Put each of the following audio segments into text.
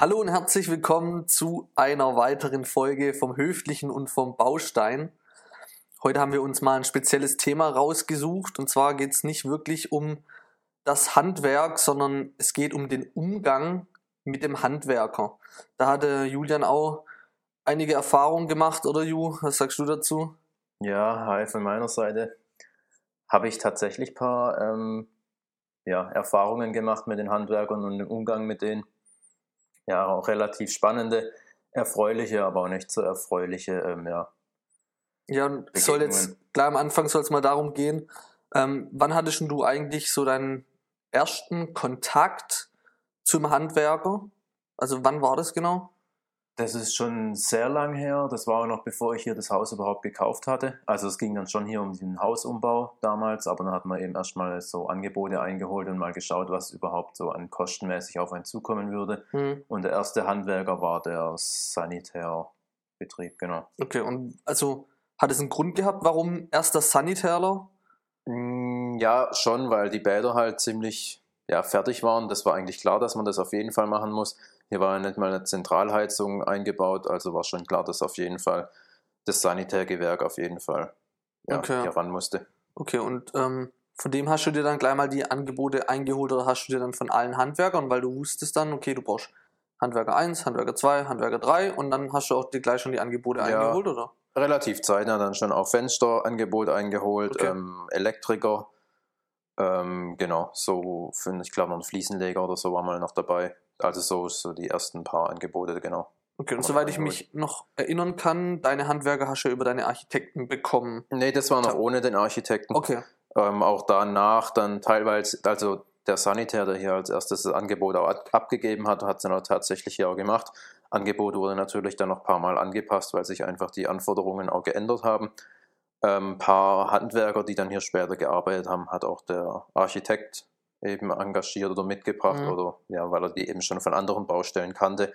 Hallo und herzlich willkommen zu einer weiteren Folge vom Höflichen und vom Baustein. Heute haben wir uns mal ein spezielles Thema rausgesucht und zwar geht es nicht wirklich um das Handwerk, sondern es geht um den Umgang mit dem Handwerker. Da hatte Julian auch einige Erfahrungen gemacht, oder Ju? Was sagst du dazu? Ja, hi von meiner Seite. Habe ich tatsächlich ein paar ähm, ja, Erfahrungen gemacht mit den Handwerkern und dem Umgang mit denen ja auch relativ spannende, erfreuliche, aber auch nicht so erfreuliche, ähm, ja. Ja, und es soll jetzt gleich am Anfang soll es mal darum gehen, ähm, wann hattest du eigentlich so deinen ersten Kontakt zum Handwerker? Also wann war das genau? Das ist schon sehr lang her. Das war auch noch bevor ich hier das Haus überhaupt gekauft hatte. Also es ging dann schon hier um den Hausumbau damals, aber dann hat man eben erstmal so Angebote eingeholt und mal geschaut, was überhaupt so an kostenmäßig auf einen zukommen würde. Mhm. Und der erste Handwerker war der Sanitärbetrieb, genau. Okay, und also hat es einen Grund gehabt, warum erst der Sanitärler? Mm, ja, schon, weil die Bäder halt ziemlich ja, fertig waren. Das war eigentlich klar, dass man das auf jeden Fall machen muss. Hier war ja nicht mal eine Zentralheizung eingebaut, also war schon klar, dass auf jeden Fall das Sanitärgewerk auf jeden Fall ja, okay. hier ran musste. Okay, und ähm, von dem hast du dir dann gleich mal die Angebote eingeholt oder hast du dir dann von allen Handwerkern, weil du wusstest dann, okay, du brauchst Handwerker 1, Handwerker 2, Handwerker 3 und dann hast du auch dir gleich schon die Angebote ja, eingeholt, oder? Relativ zeitnah dann schon auch Fensterangebot eingeholt, okay. ähm, Elektriker, ähm, genau, so für, ich glaube, noch ein Fliesenleger oder so war mal noch dabei. Also so, so die ersten paar Angebote, genau. Okay, und soweit ich mich noch erinnern kann, deine Handwerker hast du über deine Architekten bekommen. Nee, das war noch ohne den Architekten. Okay. Ähm, auch danach dann teilweise, also der Sanitär, der hier als erstes das Angebot auch abgegeben hat, hat es dann auch tatsächlich hier auch gemacht. Angebot wurde natürlich dann noch ein paar Mal angepasst, weil sich einfach die Anforderungen auch geändert haben. Ein ähm, paar Handwerker, die dann hier später gearbeitet haben, hat auch der Architekt eben engagiert oder mitgebracht mhm. oder ja, weil er die eben schon von anderen Baustellen kannte.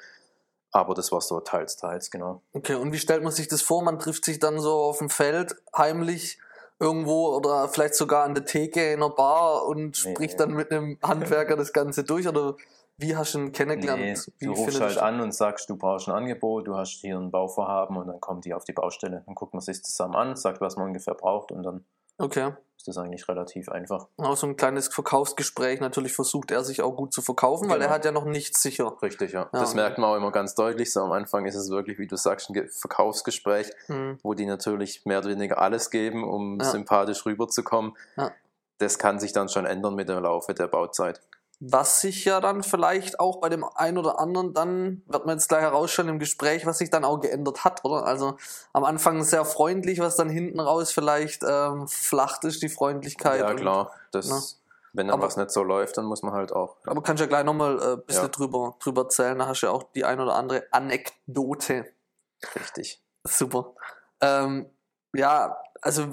Aber das war so teils, teils, genau. Okay, und wie stellt man sich das vor? Man trifft sich dann so auf dem Feld heimlich irgendwo oder vielleicht sogar an der Theke in einer Bar und nee, spricht nee. dann mit einem Handwerker das Ganze durch oder wie hast du ihn kennengelernt? Nee, du rufst halt an und sagst, du brauchst ein Angebot, du hast hier ein Bauvorhaben und dann kommen die auf die Baustelle. Dann guckt man sich zusammen an, sagt, was man ungefähr braucht und dann okay. ist das eigentlich relativ einfach. Auch so ein kleines Verkaufsgespräch. Natürlich versucht er sich auch gut zu verkaufen, genau. weil er hat ja noch nichts sicher. Richtig, ja. ja. Das merkt man auch immer ganz deutlich. So am Anfang ist es wirklich, wie du sagst, ein Verkaufsgespräch, mhm. wo die natürlich mehr oder weniger alles geben, um ja. sympathisch rüberzukommen. Ja. Das kann sich dann schon ändern mit dem Laufe der Bauzeit. Was sich ja dann vielleicht auch bei dem einen oder anderen dann, wird man jetzt gleich herausstellen im Gespräch, was sich dann auch geändert hat, oder? Also am Anfang sehr freundlich, was dann hinten raus vielleicht ähm, flacht ist, die Freundlichkeit. Ja, klar. Das, ne? Wenn dann aber, was nicht so läuft, dann muss man halt auch. Aber kannst ja gleich nochmal ein äh, bisschen ja. drüber, drüber erzählen, da hast du ja auch die ein oder andere Anekdote. Richtig. Super. Ähm, ja, also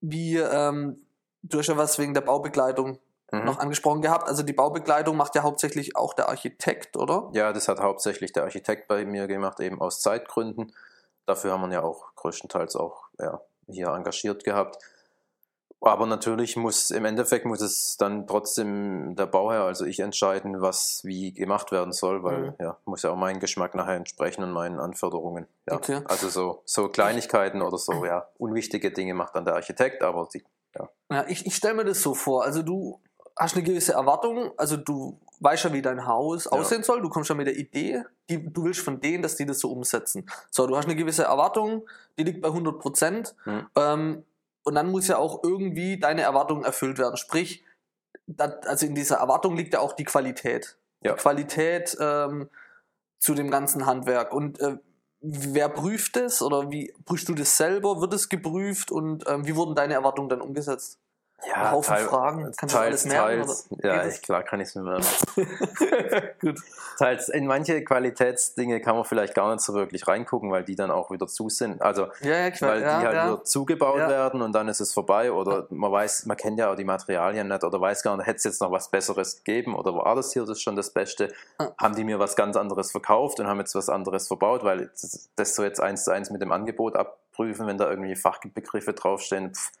wie, ähm, du hast ja was wegen der Baubegleitung mhm. noch angesprochen gehabt. Also die Baubekleidung macht ja hauptsächlich auch der Architekt, oder? Ja, das hat hauptsächlich der Architekt bei mir gemacht, eben aus Zeitgründen. Dafür haben wir ja auch größtenteils auch ja, hier engagiert gehabt. Aber natürlich muss im Endeffekt muss es dann trotzdem der Bauherr, also ich entscheiden, was wie gemacht werden soll, weil mhm. ja, muss ja auch meinen Geschmack nachher entsprechen und meinen Anforderungen. Ja. Okay. Also so, so Kleinigkeiten oder so, ja, unwichtige Dinge macht dann der Architekt, aber die, ja. Ja, ich, ich stelle mir das so vor. Also du hast eine gewisse Erwartung, also du weißt ja, wie dein Haus ja. aussehen soll, du kommst ja mit der Idee, die, du willst von denen, dass die das so umsetzen. So, du hast eine gewisse Erwartung, die liegt bei 100 Prozent mhm. ähm, und dann muss ja auch irgendwie deine Erwartung erfüllt werden. Sprich, dat, also in dieser Erwartung liegt ja auch die Qualität. Ja. Die Qualität ähm, zu dem ganzen Handwerk und äh, wer prüft es oder wie prüfst du das selber? Wird es geprüft und ähm, wie wurden deine Erwartungen dann umgesetzt? Ja, Haufen teil, Fragen. Kannst teils, du alles merken? Teils, ja, klar kann ich es mir merken. Gut. Teils, in manche Qualitätsdinge kann man vielleicht gar nicht so wirklich reingucken, weil die dann auch wieder zu sind. Also, ja, ja, weil die halt nur zugebaut werden und dann ist es vorbei oder man weiß, man kennt ja auch die Materialien nicht oder weiß gar nicht, hätte es jetzt noch was Besseres gegeben oder war das hier das schon das Beste? Haben die mir was ganz anderes verkauft und haben jetzt was anderes verbaut, weil das so jetzt eins zu eins mit dem Angebot abprüfen, wenn da irgendwie Fachbegriffe draufstehen, pff,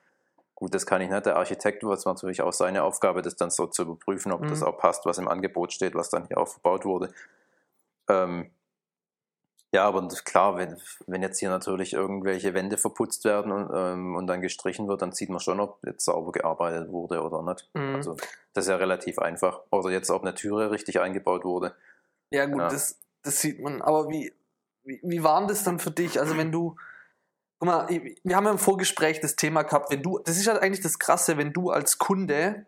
Gut, das kann ich nicht. Der Architekt war es natürlich auch seine Aufgabe, das dann so zu überprüfen, ob mhm. das auch passt, was im Angebot steht, was dann hier aufgebaut wurde. Ähm, ja, aber klar, wenn, wenn jetzt hier natürlich irgendwelche Wände verputzt werden und, ähm, und dann gestrichen wird, dann sieht man schon, ob jetzt sauber gearbeitet wurde oder nicht. Mhm. Also das ist ja relativ einfach. Oder jetzt, ob eine Türe richtig eingebaut wurde. Ja, gut, ja. Das, das sieht man. Aber wie, wie, wie war das dann für dich? Also wenn du, guck mal, wir haben ja im Vorgespräch das Thema gehabt, wenn du, das ist ja eigentlich das Krasse, wenn du als Kunde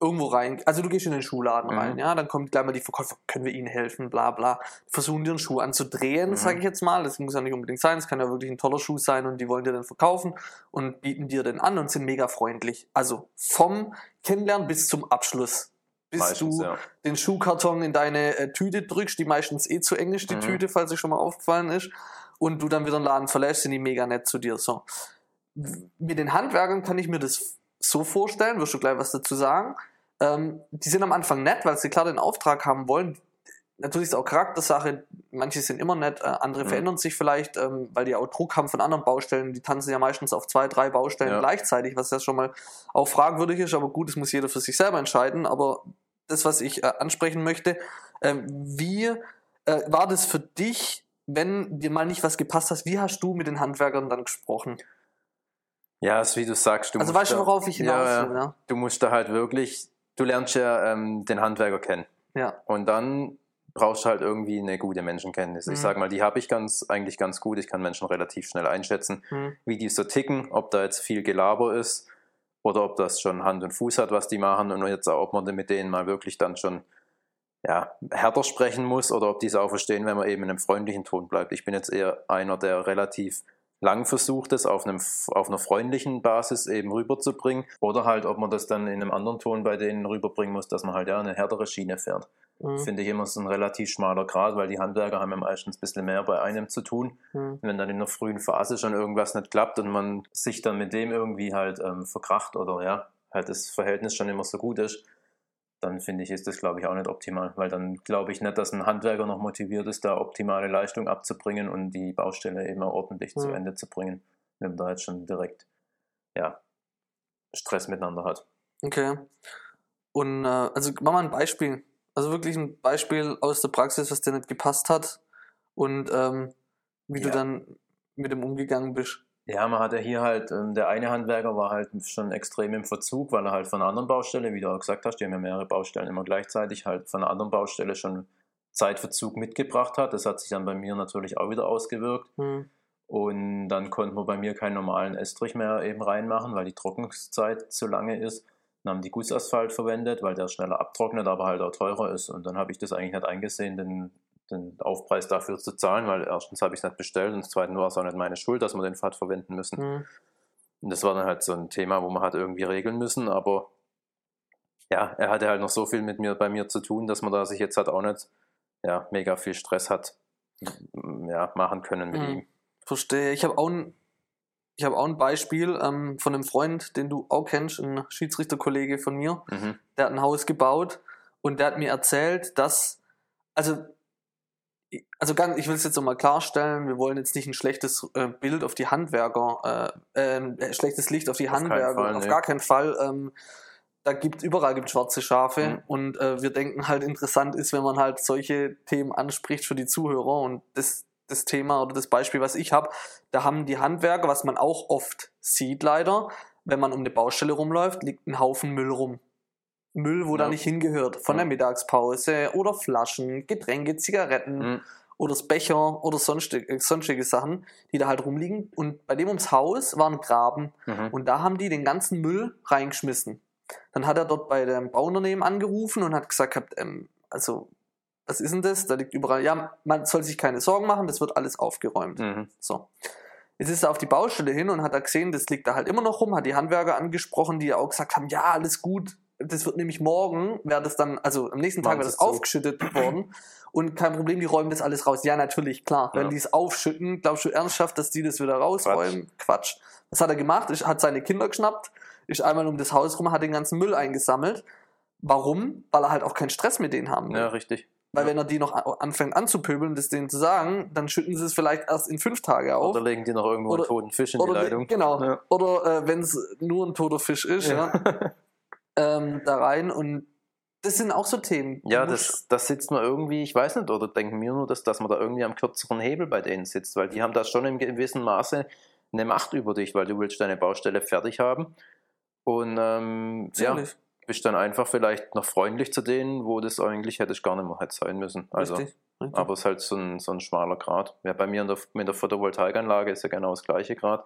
irgendwo rein, also du gehst in den Schuhladen mhm. rein, ja, dann kommt gleich mal die Verkäufer, können wir ihnen helfen, bla bla, versuchen dir einen Schuh anzudrehen, mhm. sage ich jetzt mal, das muss ja nicht unbedingt sein, es kann ja wirklich ein toller Schuh sein und die wollen dir dann verkaufen und bieten dir den an und sind mega freundlich. Also vom Kennenlernen bis zum Abschluss. Bis meistens, du ja. den Schuhkarton in deine äh, Tüte drückst, die meistens eh zu englisch, die mhm. Tüte, falls es schon mal aufgefallen ist, und du dann wieder den Laden verlässt, sind die mega nett zu dir. So. Mit den Handwerkern kann ich mir das so vorstellen, wirst du gleich was dazu sagen. Ähm, die sind am Anfang nett, weil sie klar den Auftrag haben wollen. Natürlich ist es auch Charaktersache, manche sind immer nett, äh, andere mhm. verändern sich vielleicht, ähm, weil die auch Druck haben von anderen Baustellen. Die tanzen ja meistens auf zwei, drei Baustellen ja. gleichzeitig, was ja schon mal auch fragwürdig ist, aber gut, das muss jeder für sich selber entscheiden. Aber das, was ich äh, ansprechen möchte, äh, wie war das für dich, wenn dir mal nicht was gepasst hat, wie hast du mit den Handwerkern dann gesprochen? Ja, ist wie du sagst. Du also weißt du, worauf ich hinaus ja, will, ja? Du musst da halt wirklich du lernst ja ähm, den Handwerker kennen. Ja. Und dann brauchst du halt irgendwie eine gute Menschenkenntnis. Mhm. Ich sage mal, die habe ich ganz, eigentlich ganz gut. Ich kann Menschen relativ schnell einschätzen, mhm. wie die so ticken, ob da jetzt viel Gelaber ist oder ob das schon Hand und Fuß hat, was die machen und jetzt auch, ob man mit denen mal wirklich dann schon ja, härter sprechen muss oder ob die es auch verstehen, wenn man eben in einem freundlichen Ton bleibt. Ich bin jetzt eher einer, der relativ lang versucht, es auf, einem, auf einer freundlichen Basis eben rüberzubringen. Oder halt, ob man das dann in einem anderen Ton bei denen rüberbringen muss, dass man halt ja eine härtere Schiene fährt. Mhm. Finde ich immer so ein relativ schmaler Grad, weil die Handwerker haben ja meistens ein bisschen mehr bei einem zu tun. Mhm. Wenn dann in der frühen Phase schon irgendwas nicht klappt und man sich dann mit dem irgendwie halt ähm, verkracht oder ja, halt das Verhältnis schon immer so gut ist, dann finde ich, ist das, glaube ich, auch nicht optimal, weil dann glaube ich nicht, dass ein Handwerker noch motiviert ist, da optimale Leistung abzubringen und die Baustelle eben auch ordentlich mhm. zu Ende zu bringen, wenn man da jetzt schon direkt ja, Stress miteinander hat. Okay. Und äh, also mach mal ein Beispiel. Also wirklich ein Beispiel aus der Praxis, was dir nicht gepasst hat und ähm, wie ja. du dann mit dem umgegangen bist. Ja, man hatte hier halt, ähm, der eine Handwerker war halt schon extrem im Verzug, weil er halt von einer anderen Baustelle, wie du auch gesagt hast, die haben ja mehrere Baustellen immer gleichzeitig, halt von einer anderen Baustelle schon Zeitverzug mitgebracht hat. Das hat sich dann bei mir natürlich auch wieder ausgewirkt. Mhm. Und dann konnten wir bei mir keinen normalen Estrich mehr eben reinmachen, weil die Trocknungszeit zu lange ist. Dann haben die Gussasphalt verwendet, weil der schneller abtrocknet, aber halt auch teurer ist. Und dann habe ich das eigentlich nicht eingesehen, den den Aufpreis dafür zu zahlen, weil erstens habe ich es nicht bestellt und zweitens war es auch nicht meine Schuld, dass wir den Pfad verwenden müssen. Mhm. Und das war dann halt so ein Thema, wo man hat irgendwie regeln müssen, aber ja, er hatte halt noch so viel mit mir bei mir zu tun, dass man da sich jetzt halt auch nicht ja, mega viel Stress hat ja, machen können mit mhm. ihm. Verstehe. Ich habe auch ein ich habe auch ein Beispiel ähm, von einem Freund, den du auch kennst, ein Schiedsrichterkollege von mir. Mhm. Der hat ein Haus gebaut und der hat mir erzählt, dass, also also ganz, ich will es jetzt nochmal klarstellen, wir wollen jetzt nicht ein schlechtes äh, Bild auf die Handwerker, äh, äh, schlechtes Licht auf die auf Handwerker, Fall, auf nee. gar keinen Fall. Ähm, da gibt überall gibt schwarze Schafe mhm. und äh, wir denken halt interessant ist, wenn man halt solche Themen anspricht für die Zuhörer und das, das Thema oder das Beispiel, was ich habe, da haben die Handwerker, was man auch oft sieht leider, wenn man um eine Baustelle rumläuft, liegt ein Haufen Müll rum. Müll, wo ja. da nicht hingehört, von ja. der Mittagspause oder Flaschen, Getränke, Zigaretten mhm. oder das Becher oder sonstige, äh, sonstige Sachen, die da halt rumliegen. Und bei dem ums Haus war ein Graben mhm. und da haben die den ganzen Müll reingeschmissen. Dann hat er dort bei dem Bauunternehmen angerufen und hat gesagt, ähm, also was ist denn das? Da liegt überall, ja, man soll sich keine Sorgen machen, das wird alles aufgeräumt. Mhm. So. Jetzt ist er auf die Baustelle hin und hat da gesehen, das liegt da halt immer noch rum, hat die Handwerker angesprochen, die auch gesagt haben, ja, alles gut, das wird nämlich morgen, wäre das dann, also am nächsten Tag wäre das aufgeschüttet worden und kein Problem, die räumen das alles raus. Ja, natürlich, klar. Ja. Wenn die es aufschütten, glaubst du ernsthaft, dass die das wieder rausräumen? Quatsch. Quatsch. Was hat er gemacht? Er hat seine Kinder geschnappt, ist einmal um das Haus rum, hat den ganzen Müll eingesammelt. Warum? Weil er halt auch keinen Stress mit denen haben will. Ja, richtig. Weil ja. wenn er die noch anfängt anzupöbeln, das denen zu sagen, dann schütten sie es vielleicht erst in fünf Tage auf. Oder legen die noch irgendwo oder, einen toten Fisch in die Leitung. Genau. Ja. Oder äh, wenn es nur ein toter Fisch ist, ja. ähm, da rein und das sind auch so Themen. Ja, das, das sitzt man irgendwie, ich weiß nicht, oder denken wir nur, dass, dass man da irgendwie am kürzeren Hebel bei denen sitzt, weil die haben da schon im gewissen Maße eine Macht über dich, weil du willst deine Baustelle fertig haben. Und ähm, ja, bist dann einfach vielleicht noch freundlich zu denen, wo das eigentlich hätte ich gar nicht mehr hätte sein müssen. Also, richtig, richtig. Aber es ist halt so ein, so ein schmaler Grad. Ja, bei mir der, mit der Photovoltaikanlage ist ja genau das gleiche Grad.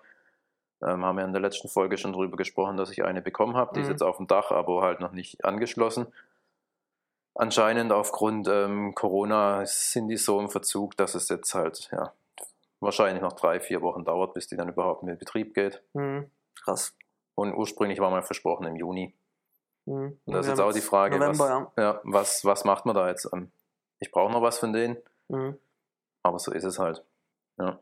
Ähm, haben wir in der letzten Folge schon darüber gesprochen, dass ich eine bekommen habe. Die mhm. ist jetzt auf dem Dach, aber halt noch nicht angeschlossen. Anscheinend aufgrund ähm, Corona sind die so im Verzug, dass es jetzt halt ja, wahrscheinlich noch drei, vier Wochen dauert, bis die dann überhaupt in Betrieb geht. Mhm. Krass. Und ursprünglich war mal versprochen im Juni. Mhm. Und das ist jetzt auch die Frage, November, was, ja. ja. was, was macht man da jetzt? Ähm, ich brauche noch was von denen, mhm. aber so ist es halt. Ja.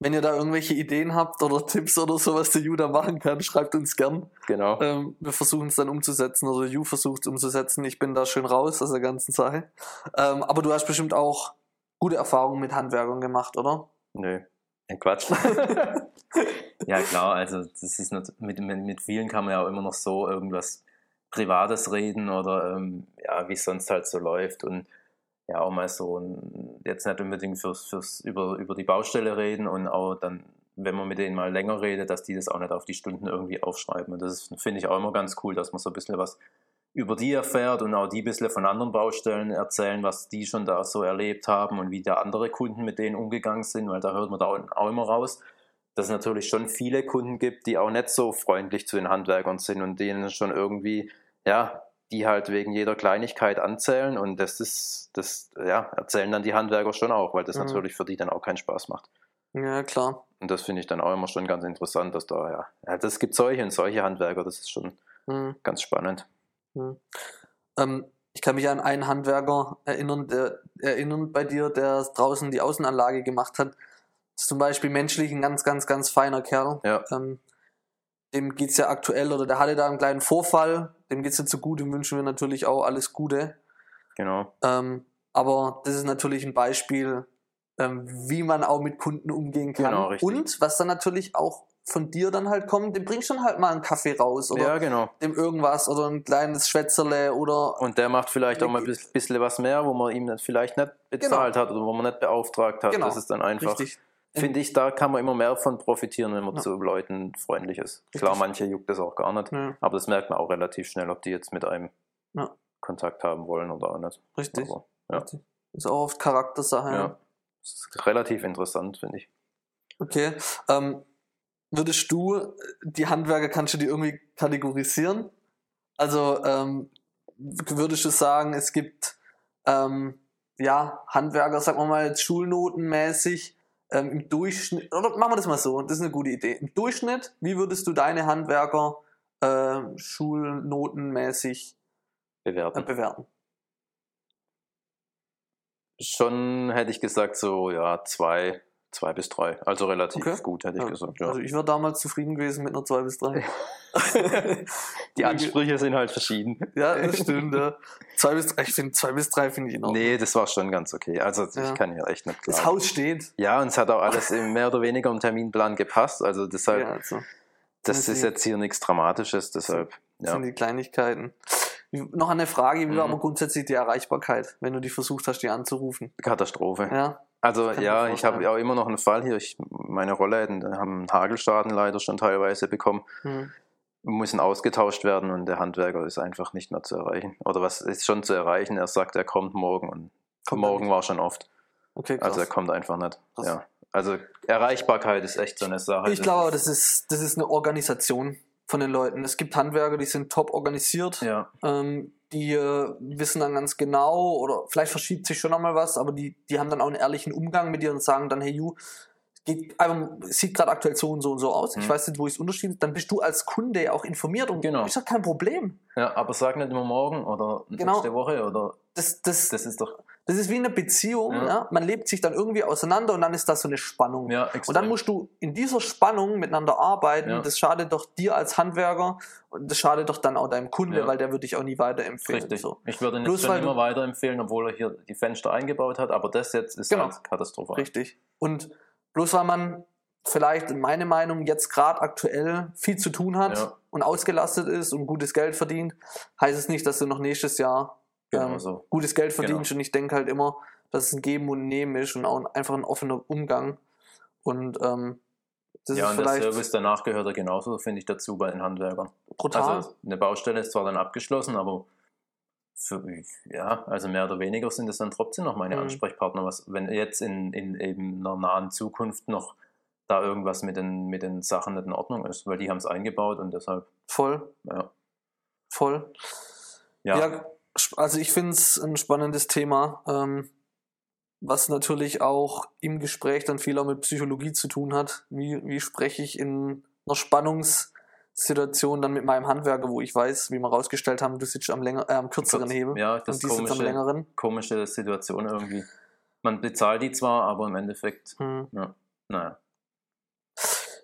Wenn ihr da irgendwelche Ideen habt oder Tipps oder so, was der Ju da machen kann, schreibt uns gern. Genau. Ähm, wir versuchen es dann umzusetzen oder Ju versucht es umzusetzen. Ich bin da schön raus aus der ganzen Sache. Ähm, aber du hast bestimmt auch gute Erfahrungen mit Handwerkern gemacht, oder? Nö. Ja, Quatsch. ja, klar, also das ist nicht, mit, mit, mit vielen kann man ja auch immer noch so irgendwas Privates reden oder ähm, ja, wie es sonst halt so läuft. Und ja auch mal so jetzt nicht unbedingt fürs, fürs über, über die Baustelle reden und auch dann, wenn man mit denen mal länger redet, dass die das auch nicht auf die Stunden irgendwie aufschreiben. Und das finde ich auch immer ganz cool, dass man so ein bisschen was über die erfährt und auch die ein bisschen von anderen Baustellen erzählen, was die schon da so erlebt haben und wie da andere Kunden mit denen umgegangen sind, weil da hört man da auch immer raus, dass es natürlich schon viele Kunden gibt, die auch nicht so freundlich zu den Handwerkern sind und denen schon irgendwie, ja, die halt wegen jeder Kleinigkeit anzählen und das ist, das, ja, erzählen dann die Handwerker schon auch, weil das mhm. natürlich für die dann auch keinen Spaß macht. Ja, klar. Und das finde ich dann auch immer schon ganz interessant, dass da, ja, ja das gibt solche und solche Handwerker, das ist schon mhm. ganz spannend. Mhm. Ähm, ich kann mich an einen Handwerker erinnern, der erinnern bei dir, der draußen die Außenanlage gemacht hat. Das ist zum Beispiel menschlich ein ganz, ganz, ganz feiner Kerl. Ja. Ähm, dem geht es ja aktuell oder der hatte da einen kleinen Vorfall, dem geht es jetzt so gut, dem wünschen wir natürlich auch alles Gute. Genau. Ähm, aber das ist natürlich ein Beispiel, ähm, wie man auch mit Kunden umgehen kann. Genau, richtig. Und was dann natürlich auch von dir dann halt kommt, dem bringst du halt mal einen Kaffee raus oder ja, genau. dem irgendwas oder ein kleines Schwätzerle oder. Und der macht vielleicht auch mal ein bisschen was mehr, wo man ihm vielleicht nicht bezahlt genau. hat oder wo man nicht beauftragt hat. Genau. Das ist dann einfach. Richtig finde ich, da kann man immer mehr von profitieren, wenn man ja. zu Leuten freundlich ist. Klar, manche juckt das auch gar nicht, ja. aber das merkt man auch relativ schnell, ob die jetzt mit einem ja. Kontakt haben wollen oder auch nicht. Richtig. Aber. Richtig. Ist auch oft Charaktersache. Ja. Das ist relativ interessant, finde ich. Okay. Ähm, würdest du, die Handwerker, kannst du die irgendwie kategorisieren? Also ähm, würdest du sagen, es gibt ähm, ja, Handwerker, sagen wir mal, jetzt schulnotenmäßig, ähm, im Durchschnitt, oder machen wir das mal so, das ist eine gute Idee. Im Durchschnitt, wie würdest du deine Handwerker äh, schulnotenmäßig bewerten? Äh, bewerten? Schon hätte ich gesagt, so ja, zwei, Zwei bis drei, also relativ okay. gut, hätte ich ja. gesagt. Ja. Also ich war damals zufrieden gewesen mit einer zwei bis drei. Die Ansprüche sind halt verschieden. Ja, das stimmt. Ja. Zwei bis drei, ich finde zwei bis drei finde ich in Nee, das war schon ganz okay. Also ich kann hier echt nicht klar. Das Haus steht. Ja, und es hat auch alles mehr oder weniger im Terminplan gepasst. Also deshalb, also. das ist jetzt hier nichts Dramatisches, deshalb. Das sind die Kleinigkeiten. Noch eine Frage, wie war mhm. aber grundsätzlich die Erreichbarkeit, wenn du die versucht hast, die anzurufen? Katastrophe. Ja. Also ja, ich habe auch immer noch einen Fall hier. Ich, meine Rollläden haben Hagelschaden leider schon teilweise bekommen. Mhm. Müssen ausgetauscht werden und der Handwerker ist einfach nicht mehr zu erreichen. Oder was ist schon zu erreichen? Er sagt, er kommt morgen und kommt morgen war schon oft. Okay, krass. Also er kommt einfach nicht. Ja. Also Erreichbarkeit ist echt so eine Sache. Ich glaube, das ist, das ist eine Organisation von den Leuten. Es gibt Handwerker, die sind top organisiert. Ja. Ähm, die äh, wissen dann ganz genau, oder vielleicht verschiebt sich schon nochmal was, aber die, die haben dann auch einen ehrlichen Umgang mit dir und sagen dann, hey Ju, geht einfach, sieht gerade aktuell so und so und so aus. Mhm. Ich weiß nicht, wo ich es unterschiede. Dann bist du als Kunde auch informiert und genau. ist doch kein Problem. Ja, aber sag nicht immer morgen oder genau. nächste Woche oder. Das, das, das ist doch. Das ist wie eine Beziehung, ja. ja. Man lebt sich dann irgendwie auseinander und dann ist das so eine Spannung. Ja, und dann musst du in dieser Spannung miteinander arbeiten. Ja. Das schadet doch dir als Handwerker und das schadet doch dann auch deinem Kunde, weil der würde dich auch nie weiterempfehlen. Richtig. So. Ich würde ihn Bloß, schon immer weiterempfehlen, obwohl er hier die Fenster eingebaut hat, aber das jetzt ist genau. halt katastrophal. Richtig. Und bloß weil man vielleicht, in meiner Meinung, jetzt gerade aktuell viel zu tun hat, und ausgelastet ist und gutes Geld verdient, heißt es nicht, dass du noch nächstes Jahr genau ähm, so. gutes Geld verdienst. Genau. Und ich denke halt immer, dass es ein Geben und Nehmen ist und auch einfach ein offener Umgang. Und ähm, das ja, und der Service danach gehört ja genauso, finde ich, dazu bei den Handwerkern. Brutal. Also eine Baustelle ist zwar dann abgeschlossen, aber für, ja, also mehr oder weniger sind es dann trotzdem noch meine mhm. Ansprechpartner. Was, wenn jetzt in, in eben einer nahen Zukunft noch da irgendwas mit den, mit den Sachen nicht in Ordnung ist, weil die haben es eingebaut und deshalb. Voll. Ja. Voll. Ja. ja also ich finde es ein spannendes Thema, ähm, was natürlich auch im Gespräch dann viel auch mit Psychologie zu tun hat. Wie, wie spreche ich in einer Spannungs- Situation dann mit meinem Handwerker, wo ich weiß, wie wir rausgestellt haben, du sitzt am, länger, äh, am kürzeren Hebel ja, das und die komische, sitzt am längeren. Komische Situation irgendwie. Man bezahlt die zwar, aber im Endeffekt, hm. ja, naja.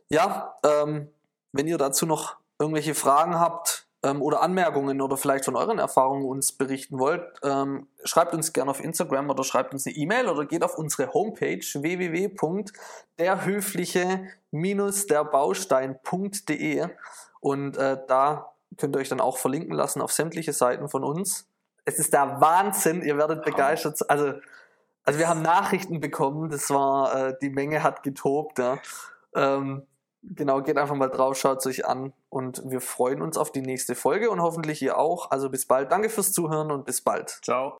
Ja, ähm, wenn ihr dazu noch irgendwelche Fragen habt ähm, oder Anmerkungen oder vielleicht von euren Erfahrungen uns berichten wollt, ähm, schreibt uns gerne auf Instagram oder schreibt uns eine E-Mail oder geht auf unsere Homepage www.derhöfliche-derbaustein.de und äh, da könnt ihr euch dann auch verlinken lassen auf sämtliche Seiten von uns. Es ist der Wahnsinn, ihr werdet begeistert. Also, also wir haben Nachrichten bekommen, das war, äh, die Menge hat getobt. Ja. Ähm, genau, geht einfach mal drauf, schaut es euch an und wir freuen uns auf die nächste Folge und hoffentlich ihr auch. Also bis bald. Danke fürs Zuhören und bis bald. Ciao.